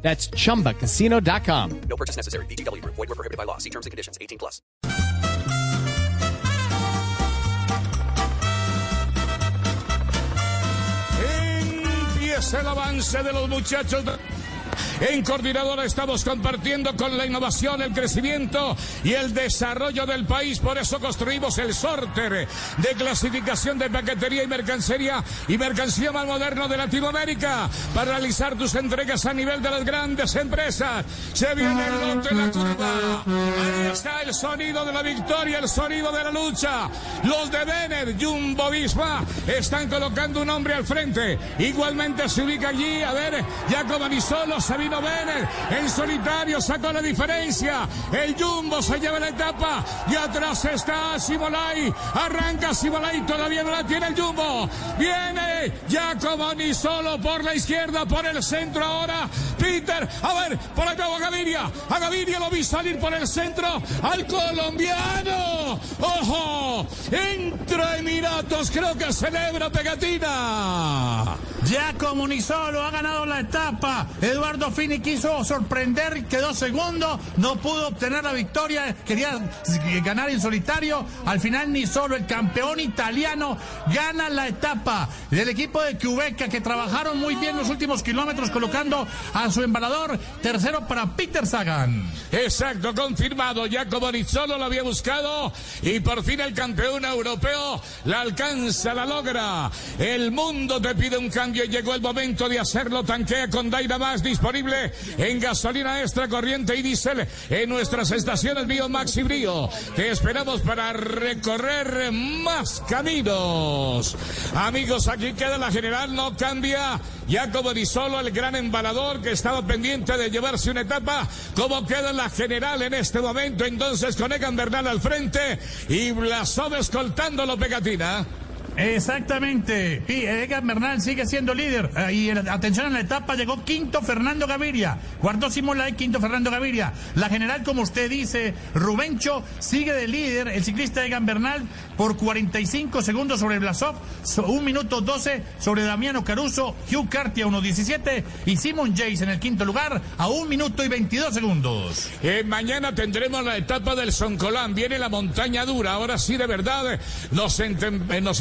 That's chumbacasino.com. No purchase necessary. VGW Group. Void were prohibited by law. See terms and conditions. 18 plus. Empieza el avance de los muchachos. de- En Coordinadora estamos compartiendo con la innovación, el crecimiento y el desarrollo del país. Por eso construimos el sorter de clasificación de paquetería y mercancía y mercancía más moderno de Latinoamérica para realizar tus entregas a nivel de las grandes empresas. Se viene el lote en la curva. Ahí está el sonido de la victoria, el sonido de la lucha. Los de Vener, Jumbo Visma, están colocando un hombre al frente. Igualmente se ubica allí, a ver, Jacob solo Sabino Vener, en solitario sacó la diferencia. El Jumbo se lleva la etapa y atrás está Simolai. Arranca Simolai, todavía no la tiene el Jumbo. Viene Jacob solo por la izquierda, por el centro ahora. Peter, a ver, por acá a Gaviria. A Gaviria lo vi salir por el centro al colombiano. ¡Ojo! Entra Emiratos, creo que celebra pegatina. Nisolo ha ganado la etapa. Eduardo Fini quiso sorprender, quedó segundo, no pudo obtener la victoria, quería ganar en solitario. Al final Nisolo, el campeón italiano, gana la etapa del equipo de Cubeca que trabajaron muy bien los últimos kilómetros colocando a su embalador tercero para Peter Sagan. Exacto, confirmado. Ya como lo había buscado y por fin el campeón europeo la alcanza, la logra. El mundo te pide un cambio y llegó el momento de hacerlo. Tanquea con Dynamax disponible en gasolina extra corriente y diésel en nuestras estaciones Biomax y Brío. Te esperamos para recorrer más caminos. Amigos, aquí queda la general, no cambia. Ya como Nisolo, el gran embalador que estaba pendiente de llevarse una etapa, como queda la general en este momento, entonces con Egan Bernal al frente y Blasov escoltándolo pegatina. Exactamente. Y Egan Bernal sigue siendo líder. Eh, Y atención en la etapa, llegó quinto Fernando Gaviria. Guardó Simolay, quinto Fernando Gaviria. La general, como usted dice, Rubencho sigue de líder. El ciclista Egan Bernal por 45 segundos sobre Blasov. so- un minuto 12 sobre Damiano Caruso. Hugh Carty a 1.17. Y Simon Jace en el quinto lugar a un minuto y 22 segundos. Eh, mañana tendremos la etapa del Soncolán. Viene la montaña dura. Ahora sí, de verdad, nos, enten- eh, nos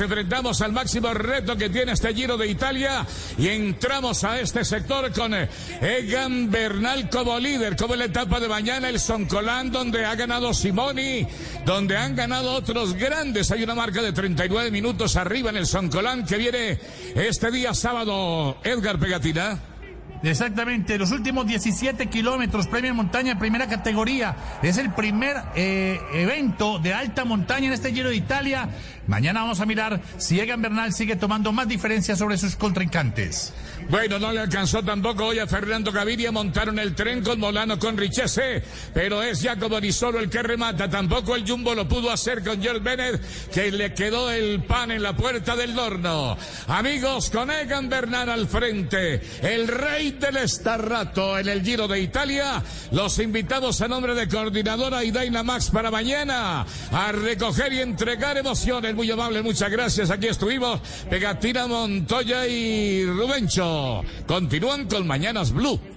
al máximo reto que tiene este Giro de Italia y entramos a este sector con eh, Egan Bernal como líder, como en la etapa de mañana, el Soncolán, donde ha ganado Simoni, donde han ganado otros grandes. Hay una marca de 39 minutos arriba en el Soncolán que viene este día sábado, Edgar Pegatina. Exactamente, los últimos 17 kilómetros, premio en montaña, primera categoría. Es el primer eh, evento de alta montaña en este Giro de Italia. Mañana vamos a mirar si Egan Bernal sigue tomando más diferencia sobre sus contrincantes. Bueno, no le alcanzó tampoco hoy a Fernando Gaviria. Montaron el tren con Molano con Richese, pero es Jacobo Di Solo el que remata. Tampoco el Jumbo lo pudo hacer con George Bennett, que le quedó el pan en la puerta del horno. Amigos, con Egan Bernal al frente, el rey del estarrato en el Giro de Italia. Los invitamos a nombre de Coordinadora y Dynamax para mañana a recoger y entregar emociones. Muy amable, muchas gracias. Aquí estuvimos Pegatina Montoya y Rubencho. Continúan con Mañanas Blue.